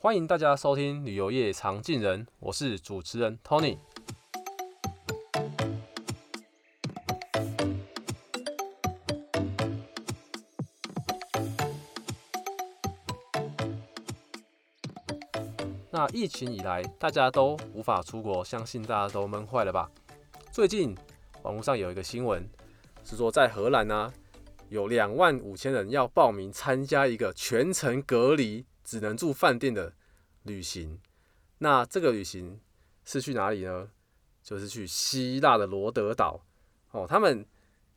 欢迎大家收听旅游业常进人，我是主持人 Tony。那疫情以来，大家都无法出国，相信大家都闷坏了吧？最近网络上有一个新闻，是说在荷兰呢、有两万五千人要报名参加一个全程隔离。只能住饭店的旅行，那这个旅行是去哪里呢？就是去希腊的罗德岛。哦，他们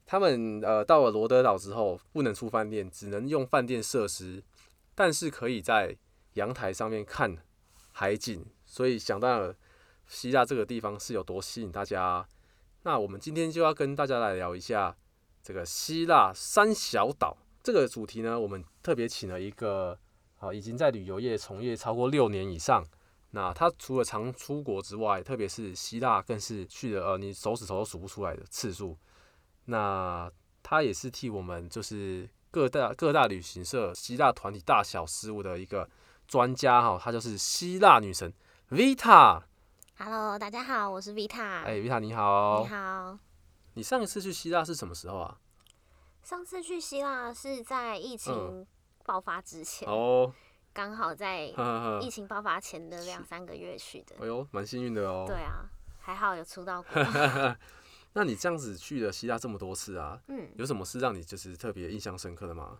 他们呃到了罗德岛之后，不能住饭店，只能用饭店设施，但是可以在阳台上面看海景。所以想到了希腊这个地方是有多吸引大家。那我们今天就要跟大家来聊一下这个希腊三小岛这个主题呢。我们特别请了一个。啊，已经在旅游业从业超过六年以上。那他除了常出国之外，特别是希腊，更是去了呃，你手指头都数不出来的次数。那他也是替我们就是各大各大旅行社希腊团体大小事务的一个专家哈。他就是希腊女神 Vita。Hello，大家好，我是 Vita。哎，Vita 你好。你好。你上一次去希腊是什么时候啊？上次去希腊是在疫情、嗯。爆发之前哦，刚好在 疫情爆发前的两三个月去的。哎呦，蛮幸运的哦。对啊，还好有出道过。那你这样子去了希腊这么多次啊，嗯，有什么事让你就是特别印象深刻的吗？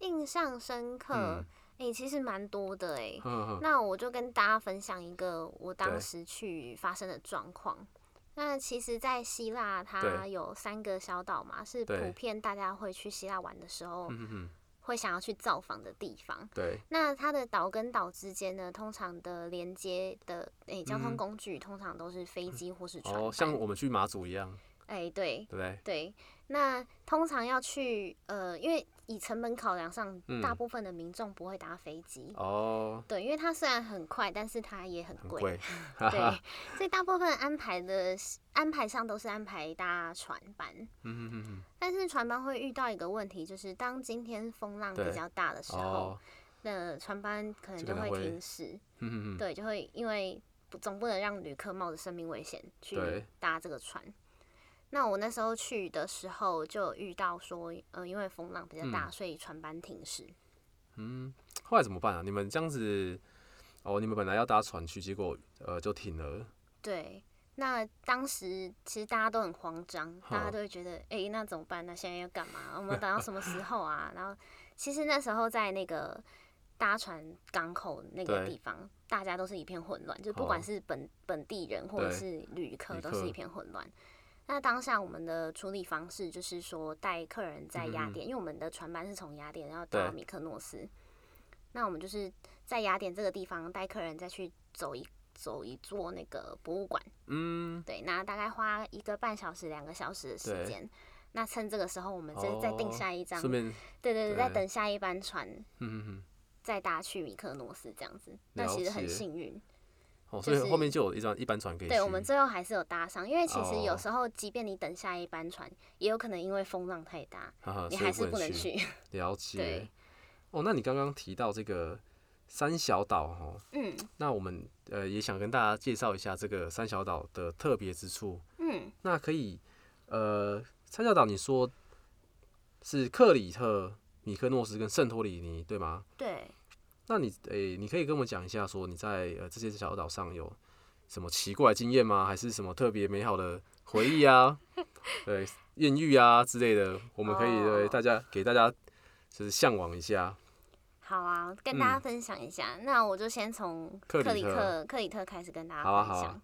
印象深刻，哎、嗯欸，其实蛮多的哎。那我就跟大家分享一个我当时去发生的状况。那其实，在希腊它有三个小岛嘛，是普遍大家会去希腊玩的时候。会想要去造访的地方。对。那它的岛跟岛之间呢，通常的连接的诶、欸、交通工具，通常都是飞机或是船。哦，像我们去马祖一样。哎、欸，对。对对？对。那通常要去呃，因为以成本考量上，嗯、大部分的民众不会搭飞机。哦。对，因为它虽然很快，但是它也很贵。贵。对。所以大部分安排的安排上都是安排搭船班。但是船班会遇到一个问题，就是当今天风浪比较大的时候，哦、那船班可能就会停驶。嗯对，就会因为总不能让旅客冒着生命危险去搭这个船。那我那时候去的时候就遇到说，呃，因为风浪比较大，嗯、所以船班停驶。嗯，后来怎么办啊？你们这样子，哦，你们本来要搭船去，结果呃就停了。对，那当时其实大家都很慌张，大家都会觉得，哎、欸，那怎么办？那现在要干嘛？我们等到什么时候啊？然后其实那时候在那个搭船港口那个地方，大家都是一片混乱，就不管是本本地人或者是旅客，都是一片混乱。那当下我们的处理方式就是说，带客人在雅典，嗯、因为我们的船班是从雅典然后到米克诺斯。那我们就是在雅典这个地方带客人再去走一走一座那个博物馆。嗯，对，那大概花一个半小时、两个小时的时间。那趁这个时候，我们再再订下一张，顺便对对对，再等下一班船，再搭去米克诺斯这样子。那其实很幸运。哦，所以后面就有一张一班船可以。对，我们最后还是有搭上，因为其实有时候，即便你等下一班船，也有可能因为风浪太大，你还是不能去。了解。哦，那你刚刚提到这个三小岛哦，嗯，那我们呃也想跟大家介绍一下这个三小岛的特别之处。嗯，那可以呃，三小岛你说是克里特、米克诺斯跟圣托里尼，对吗？对。那你诶、欸，你可以跟我们讲一下，说你在呃这些小岛上有什么奇怪经验吗？还是什么特别美好的回忆啊？对，艳遇啊之类的，我们可以对、oh. 大家给大家就是向往一下。好啊，跟大家分享一下。嗯、那我就先从克里特克里特开始跟大家分享。好啊好啊。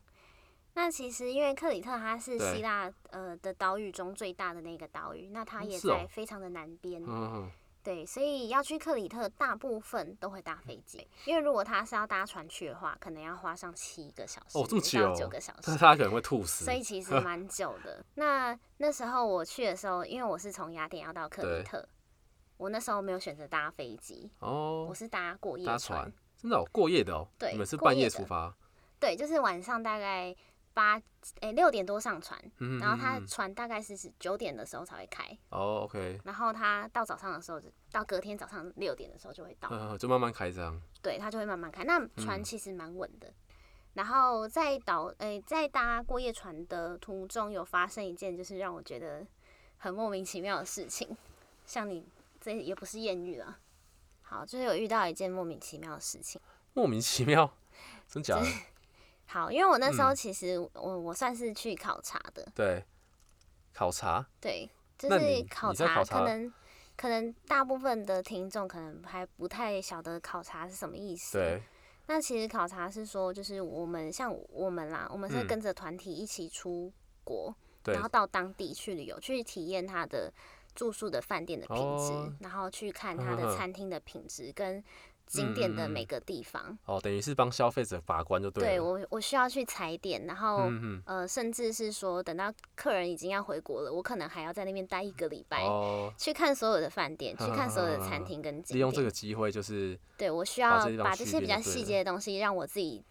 那其实因为克里特它是希腊呃的岛屿中最大的那个岛屿，那它也在非常的南边。嗯嗯。对，所以要去克里特，大部分都会搭飞机，因为如果他是要搭船去的话，可能要花上七个小时，哦，这么久，九个小时，那他可能会吐死。所以其实蛮久的。那那时候我去的时候，因为我是从雅典要到克里特，我那时候没有选择搭飞机，哦，我是搭过夜船，搭船，真的哦，过夜的哦。对，你们是半夜出发？对，就是晚上大概八哎六点多上船，嗯、然后他船大概是九点的时候才会开。哦，OK。然后他到早上的时候，到隔天早上六点的时候就会到。嗯，就慢慢开这样。对，他就会慢慢开。那船其实蛮稳的。嗯、然后在岛哎，在搭过夜船的途中，有发生一件就是让我觉得很莫名其妙的事情。像你这也不是艳遇了。好，就是有遇到一件莫名其妙的事情。莫名其妙，真假的？好，因为我那时候其实我我算是去考察的。对，考察。对，就是考察，可能可能大部分的听众可能还不太晓得考察是什么意思。对。那其实考察是说，就是我们像我们啦，我们是跟着团体一起出国，然后到当地去旅游，去体验他的。住宿的饭店的品质，哦、然后去看他的餐厅的品质跟景点的每个地方。嗯、哦，等于是帮消费者把关就对了。对，我我需要去踩点，然后、嗯、呃，甚至是说等到客人已经要回国了，我可能还要在那边待一个礼拜，哦、去看所有的饭店，去看所有的餐厅跟景点。利用这个机会就是，对我需要把这些比较细节的东西，让我自己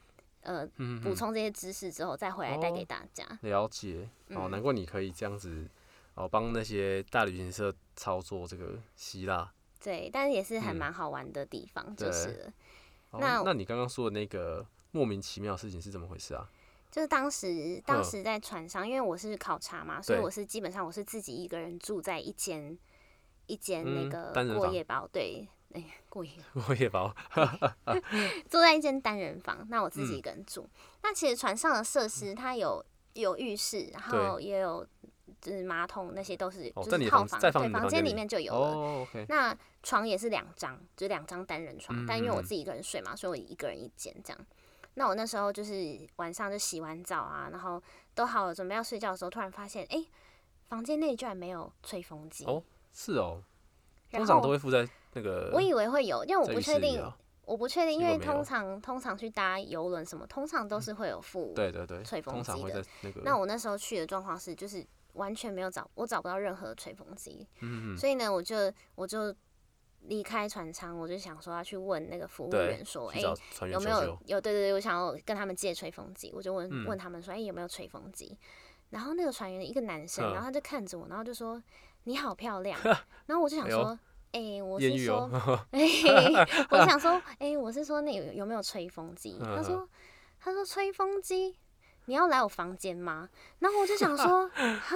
呃补充这些知识之后，再回来带给大家。哦、了解，哦，难怪你可以这样子。哦，帮那些大旅行社操作这个希腊，对，但是也是还蛮好玩的地方，就是那、哦、那你刚刚说的那个莫名其妙的事情是怎么回事啊？就是当时当时在船上，因为我是考察嘛，所以我是基本上我是自己一个人住在一间一间那个过夜包，对，哎、欸，过夜 过夜包，住在一间单人房。那我自己一个人住。嗯、那其实船上的设施它有有浴室，然后也有。就是马桶那些都是，就是套房，对，房间里面就有了。那床也是两张，就是两张单人床，但因为我自己一个人睡嘛，所以我一个人一间这样。那我那时候就是晚上就洗完澡啊，然后都好了，准备要睡觉的时候，突然发现，哎，房间内居然没有吹风机。哦，是哦。通常都会附在那个。我以为会有，因为我不确定，我不确定，因为通常通常去搭游轮什么，通常都是会有附对对对吹风机的。那我那时候去的状况是，就是。完全没有找，我找不到任何吹风机，嗯、所以呢，我就我就离开船舱，我就想说要去问那个服务员说，哎、欸，有没有有？对对对，我想要跟他们借吹风机，我就问、嗯、问他们说，哎、欸，有没有吹风机？然后那个船员一个男生，然后他就看着我，然后就说你好漂亮，然后我就想说，哎、欸，我是说，哎、欸，我想说，哎、欸，我是说那有有没有吹风机？他说他说吹风机。你要来我房间吗？然后我就想说，哈，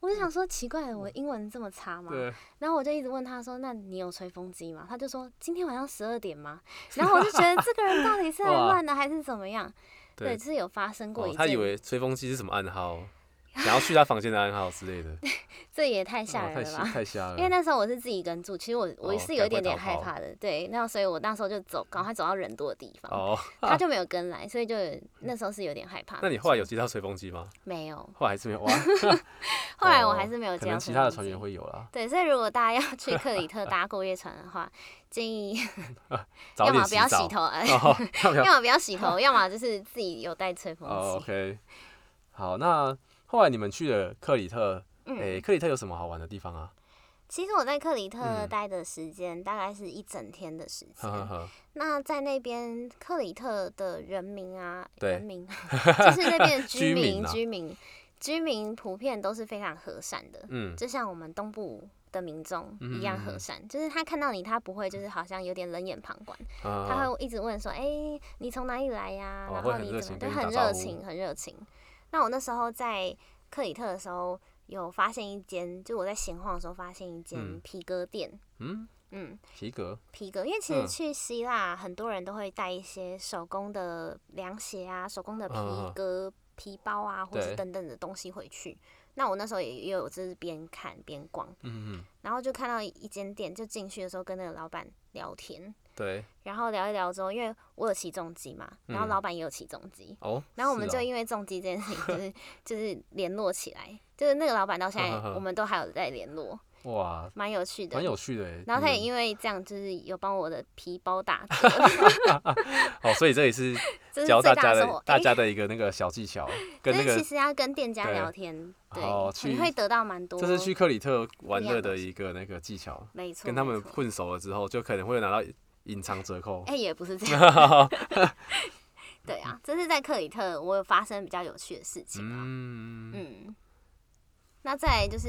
我就想说，奇怪了，我英文这么差吗？然后我就一直问他说，那你有吹风机吗？他就说，今天晚上十二点吗？然后我就觉得 这个人到底是来乱的还是怎么样？对，就，是有发生过一次、哦。他以为吹风机是什么暗号？想要去他房间的暗号之类的，这也太吓人了吧！太吓了。因为那时候我是自己一个人住，其实我我是有一点点害怕的，对。那所以我那时候就走，赶快走到人多的地方。哦。他就没有跟来，所以就那时候是有点害怕。那你后来有接到吹风机吗？没有。后来还是没有 哇。后来我还是没有接到。其他的船员会有啦。对，所以如果大家要去克里特搭过夜船的话，建议 要么不要洗头，要么不要洗头，要么就是自己有带吹风机。OK。好，那。后来你们去了克里特，诶、欸，克里特有什么好玩的地方啊？其实我在克里特待的时间大概是一整天的时间。嗯、那在那边克里特的人民啊，人民 就是那边的居民，居民，居民，普遍都是非常和善的。嗯，就像我们东部的民众一样和善，嗯、就是他看到你，他不会就是好像有点冷眼旁观，嗯、他会一直问说：“哎、欸，你从哪里来呀、啊？然后你怎么？”对，很热情，很热情。那我那时候在克里特的时候，有发现一间，就我在闲晃的时候发现一间皮革店。嗯嗯，皮革皮革，因为其实去希腊很多人都会带一些手工的凉鞋啊、手工的皮革皮包啊，或者等等的东西回去。那我那时候也也有就是边看边逛，嗯，然后就看到一间店，就进去的时候跟那个老板聊天。对，然后聊一聊之后，因为我有起重机嘛，然后老板也有起重机，哦，然后我们就因为重机这件事情，就是 就是联络起来，就是那个老板到现在我们都还有在联络，哇，蛮有趣的，蛮有趣的。然后他也因为这样，就是有帮我的皮包打折，哦，所以这也是 教大家的大家的一个那个小技巧，跟那个其实要跟店家聊天，对，你会得到蛮多。这是去克里特玩乐的一个那个技巧，没错，跟他们混熟了之后，就可能会拿到。隐藏折扣，哎、欸，也不是这样。对啊，这是在克里特我有发生比较有趣的事情啊。嗯嗯，那再来就是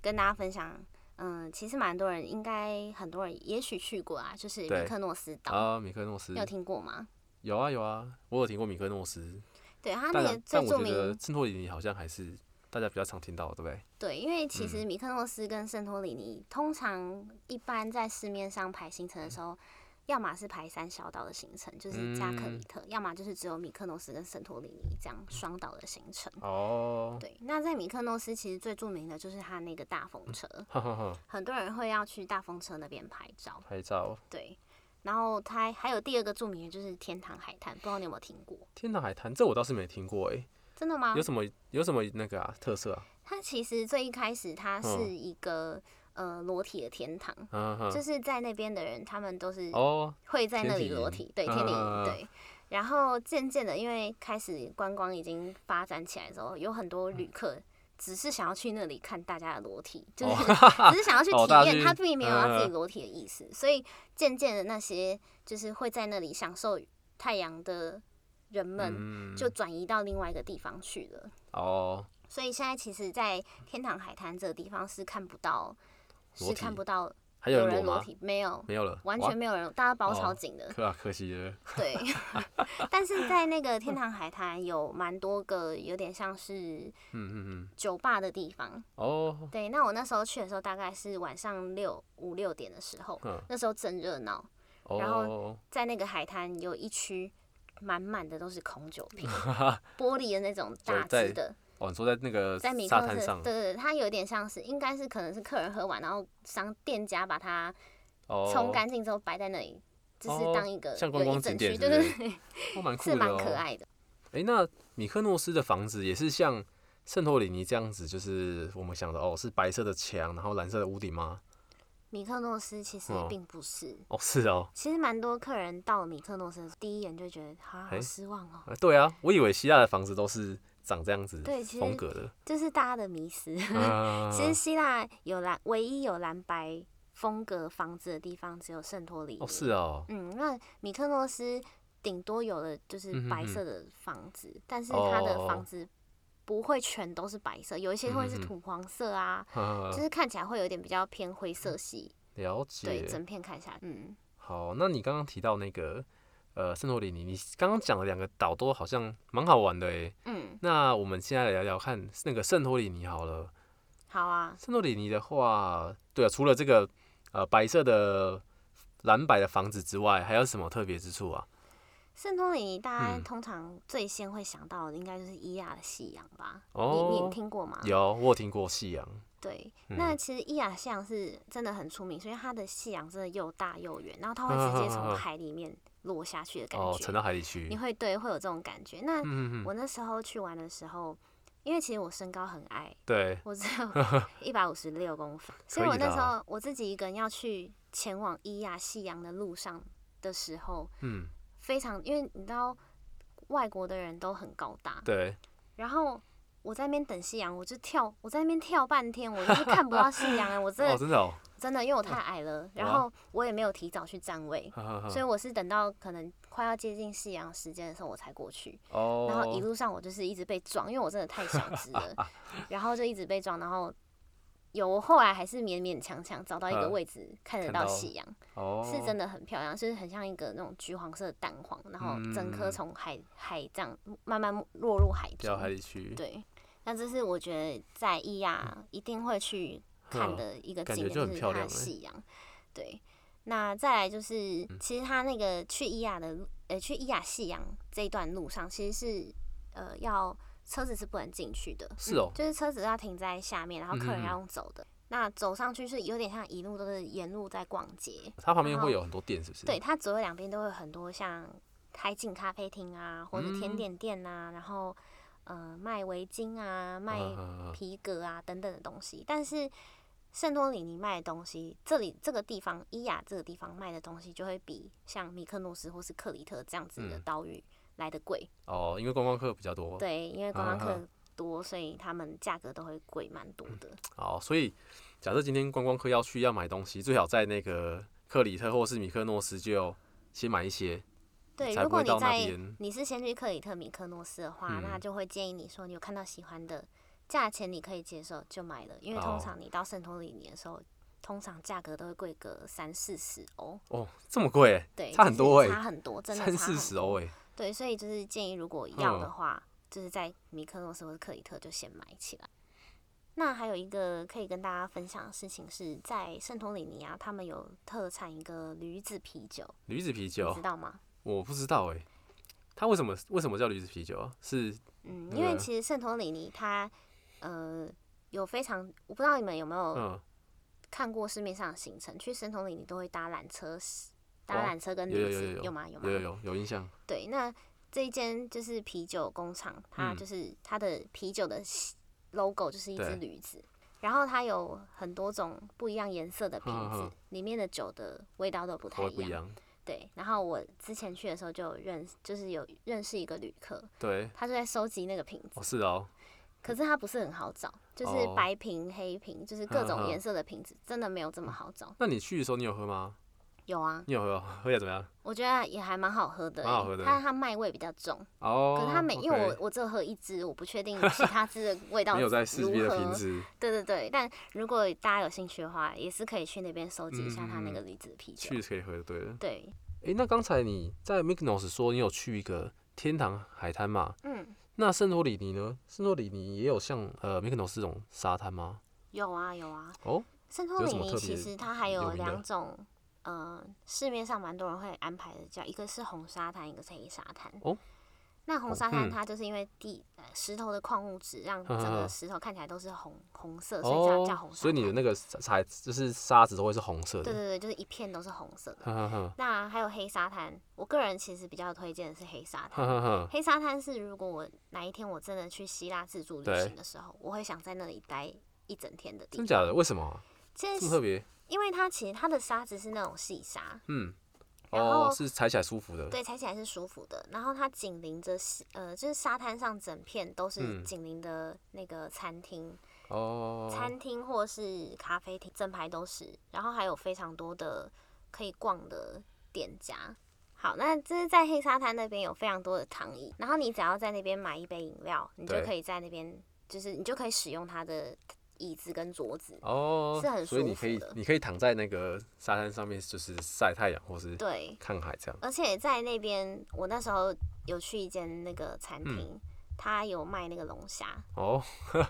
跟大家分享，嗯，其实蛮多人应该很多人也许去过啊，就是米克诺斯岛啊，米克诺斯，你有听过吗？有啊有啊，我有听过米克诺斯。对，它那个最著名，圣托里尼好像还是大家比较常听到，对不对？对，因为其实米克诺斯跟圣托里尼、嗯、通常一般在市面上排行程的时候，嗯、要么是排三小岛的行程，就是加克里特，嗯、要么就是只有米克诺斯跟圣托里尼这样双岛的行程。哦，对，那在米克诺斯其实最著名的就是它那个大风车，嗯、很多人会要去大风车那边拍照。拍照。对。然后它还有第二个著名的就是天堂海滩，不知道你有没有听过？天堂海滩这我倒是没听过哎，真的吗？有什么有什么那个啊特色啊？它其实最一开始它是一个、嗯、呃裸体的天堂，就是在那边的人他们都是哦会在那里裸体，哦、对天体营对。然后渐渐的，因为开始观光已经发展起来之后，有很多旅客。只是想要去那里看大家的裸体，就是只是想要去 体验，他并没有要自己裸体的意思。所以渐渐的，那些就是会在那里享受太阳的人们，就转移到另外一个地方去了。哦，所以现在其实，在天堂海滩这个地方是看不到，是看不到。有人裸体没有？没有了，完全没有人，大家包超紧的。可啊，可惜了。对，但是在那个天堂海滩有蛮多个有点像是酒吧的地方哦。对，那我那时候去的时候大概是晚上六五六点的时候，那时候正热闹。然后在那个海滩有一区满满的都是空酒瓶，玻璃的那种 大只的。哦，你说在那个在米克斯上，对对对，它有点像是，应该是可能是客人喝完，然后商店家把它冲干净之后摆在那里，就是当一个像观光景点，对对对，是蛮可爱的。哎，那米克诺斯的房子也是像圣托里尼这样子，就是我们想的哦，是白色的墙，然后蓝色的屋顶吗？米克诺斯其实并不是哦，是哦。其实蛮多客人到米克诺斯第一眼就觉得好好失望哦。对啊，我以为希腊的房子都是。长这样子，对，风格的，就是大家的迷思。啊、其实希腊有蓝，唯一有蓝白风格房子的地方只有圣托里尼。哦，是哦。嗯，那米克诺斯顶多有的就是白色的房子，嗯、哼哼，但是它的房子不会全都是白色，有一些会是土黄色啊，嗯、就是看起来会有点比较偏灰色系。了解。对，整片看下来，嗯。好，那你刚刚提到那个。呃，圣托里尼，你刚刚讲的两个岛都好像蛮好玩的诶。嗯。那我们现在来聊聊看那个圣托里尼好了。好啊。圣托里尼的话，对啊，除了这个呃白色的蓝白的房子之外，还有什么特别之处啊？圣托里尼大家通常最先会想到的，应该就是伊亚的夕阳吧？哦。你你听过吗？有，我有听过夕阳。对，那其实伊亚夕阳是真的很出名，所以它的夕阳真的又大又圆，然后它会直接从海里面。落下去的感觉，哦，沉到海里去，你会对会有这种感觉。那我那时候去玩的时候，因为其实我身高很矮，对，我只有 一百五十六公分，所以我那时候我自己一个人要去前往伊亚夕阳的路上的时候，嗯，非常，因为你知道外国的人都很高大，对，然后我在那边等夕阳，我就跳，我在那边跳半天，我就是看不到夕阳啊，我真的，真的哦。真的，因为我太矮了，然后我也没有提早去站位，所以我是等到可能快要接近夕阳时间的时候我才过去。然后一路上我就是一直被撞，因为我真的太小只了，然后就一直被撞，然后有我后来还是勉勉强强找到一个位置看得到夕阳，是真的很漂亮，就是很像一个那种橘黄色的蛋黄，然后整颗从海海这样慢慢落入海中。对，那这是我觉得在伊亚一定会去。看的一个景点就是它的夕阳，对。那再来就是，其实它那个去伊亚的，呃、欸，去伊亚夕阳这一段路上，其实是呃要车子是不能进去的，是哦、嗯，就是车子要停在下面，然后客人要用走的。嗯、那走上去是有点像一路都是沿路在逛街，它旁边会有很多店，是不是？对，它左右两边都会有很多像海景咖啡厅啊，或者甜点店啊，嗯、然后呃卖围巾啊、卖皮革啊等等的东西，但是。圣托里尼卖的东西，这里这个地方伊雅这个地方卖的东西就会比像米克诺斯或是克里特这样子的岛屿来的贵。哦，因为观光客比较多。对，因为观光客多，所以他们价格都会贵蛮多的。好，所以假设今天观光客要去要买东西，最好在那个克里特或是米克诺斯就先买一些，对，才不会到那如果你边。在你是先去克里特米克诺斯的话，嗯那就会建议你说，你有看到喜欢的价钱，你可以接受就买了，因为通常你到圣托里尼的时候，通常价格都会贵个三四十欧。哦，这么贵，对，差很多哎、就是差很多，真的三差很多四十欧哎。对，所以就是建议，如果要的嗯话，就是在米克诺斯或者克里特就先买起来。那还有一个可以跟大家分享的事情是，在圣托里尼啊，他们有特产一个驴子啤酒，驴子啤你酒知，道吗？我不知道哎、它为什么为什么叫驴子啤酒啊？是嗯，因为其实圣托里尼它呃有非常，我不知道你们有没有嗯，看过市面上的行程，去圣托里尼都会搭缆车，搭哦缆车跟驴子有吗？有吗？有有有有印象。对，那这一间就是啤酒工厂，它嗯就是它的啤酒的 logo 就是一只驴子，然后它有很多种不一样颜色的瓶子里面的酒的味道都不太一样。对，然后我之前去的时候就有认，就是有认识一个旅客，对，他就在收集那个瓶子哦，是哦，可是它不是很好找，就是哦白瓶、黑瓶，就是各种颜色的瓶子，真的没有这么好找。那你去的时候你有喝吗？有啊，你有喝哦？喝起来怎么样？我觉得也还蛮好喝的欸，蛮好喝的它它麦味比较重。哦，可是它每，因为我我只有喝一支，我不确定其他支的味道 没有在试别的瓶子，对对对，但如果大家有兴趣的话，也是可以去那边收集一下它那个离子的啤酒。去可以喝就对了。对，诶，那刚才你在 Mykonos 说你有去一个天堂海滩嘛？嗯，那圣托里尼呢？圣托里尼也有像呃 Mykonos 这种沙滩吗？有啊有啊。哦，圣托里尼其实它还有两种，呃，市面上蛮多人会安排的，叫一个是红沙滩，一个是黑沙滩。哦。那红沙滩嗯它就是因为地、呃石头的矿物质让整个石头看起来都是红红色，所以叫叫红沙所以你的那个沙就是沙子都会是红色的。对对对，就是一片都是红色的。呵呵呵那还有黑沙滩，我个人其实比较推荐的是黑沙滩。黑沙滩是如果我哪一天我真的去希腊自助旅行的时候，我会想在那里待一整天的地方。真假的？为什么这么特别？因为它其实它的沙子是那种细沙，嗯，然哦，后是踩起来舒服的。对，踩起来是舒服的。然后它紧邻着呃，就是沙滩上整片都是嗯紧邻的那个餐厅、哦，餐厅或是咖啡厅，整排都是。然后还有非常多的可以逛的店家。好，那这是在黑沙滩那边有非常多的躺椅，然后你只要在那边买一杯饮料，你就可以在那边，就是你就可以使用它的椅子跟桌子。哦，是很所以你可以你可以躺在那个沙滩上面，就是晒太阳或是对，看海这样。而且在那边，我那时候有去一间那个餐厅，嗯它有卖那个龙虾，哦，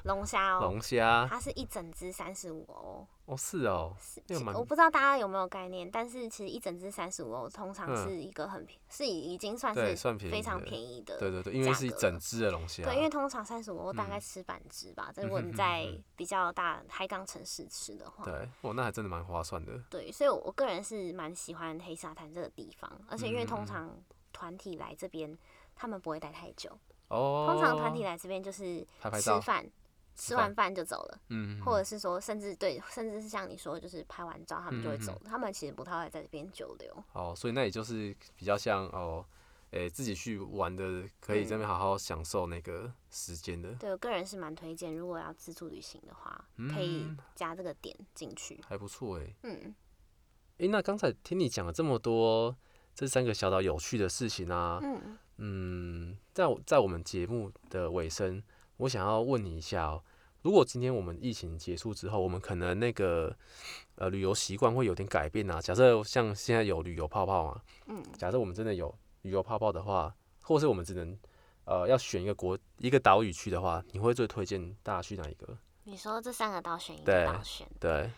龙虾哦，龙虾，它是一整只三十五欧。哦是哦，是我不知道大家有没有概念，但是其实一整只三十五欧，通常嗯是一个很便，是已经算，是算便宜非常便宜的。对对对，因为是一整只的龙虾。对，因为通常三十五欧大概嗯吃半只吧，如果你在比较大海港城市吃的话。对，哦，那还真的蛮划算的。对，所以我个人是蛮喜欢黑沙滩这个地方，而且因为通嗯常团体来这边，他们不会待太久，哦，通常团体来这边就是拍拍照，吃完饭就走了，嗯，或者是说甚至对，甚至是像你说，就是拍完照他们就会走嗯，他们其实不太会在这边久留。哦，所以那也就是比较像哦，诶、自己去玩的，可以这边好好享受那个时间的，对我个人是蛮推荐，如果要自助旅行的话，可以嗯。加这个点进去。还不错诶。嗯，诶、那刚才听你讲了这么多这三个小岛有趣的事情啊，嗯，嗯，在我在我们节目的尾声，我想要问你一下哦、如果今天我们疫情结束之后，我们可能那个呃旅游习惯会有点改变啊。假设像现在有旅游泡泡嘛，嗯，假设我们真的有旅游泡泡的话，或是我们只能呃要选一个国一个岛屿去的话，你会最推荐大家去哪一个？你说这三个岛选一个选，对，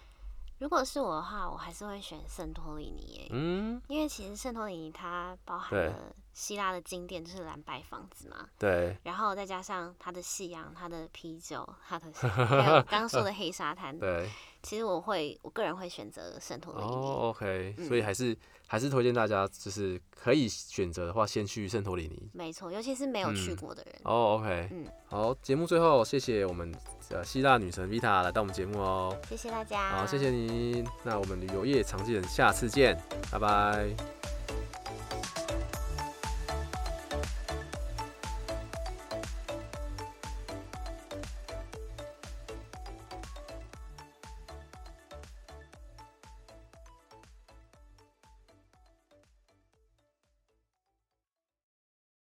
如果是我的话，我还是会选圣托里尼耶，嗯，因为其实圣托里尼它包含了希腊的经典，就是蓝白房子嘛，对，然后再加上它的夕阳、它的啤酒、它的 还有刚刚说的黑沙滩，对，其实我会我个人会选择圣托里尼。哦，OK，、嗯所以还是还是推荐大家，就是可以选择的话，先去圣托里尼。没错，尤其是没有去过的人。哦，OK，嗯好，节目最后谢谢我们呃希腊女神 Vita 来到我们节目哦，谢谢大家。好，谢谢你，那我们旅游业常见人下次见，拜拜。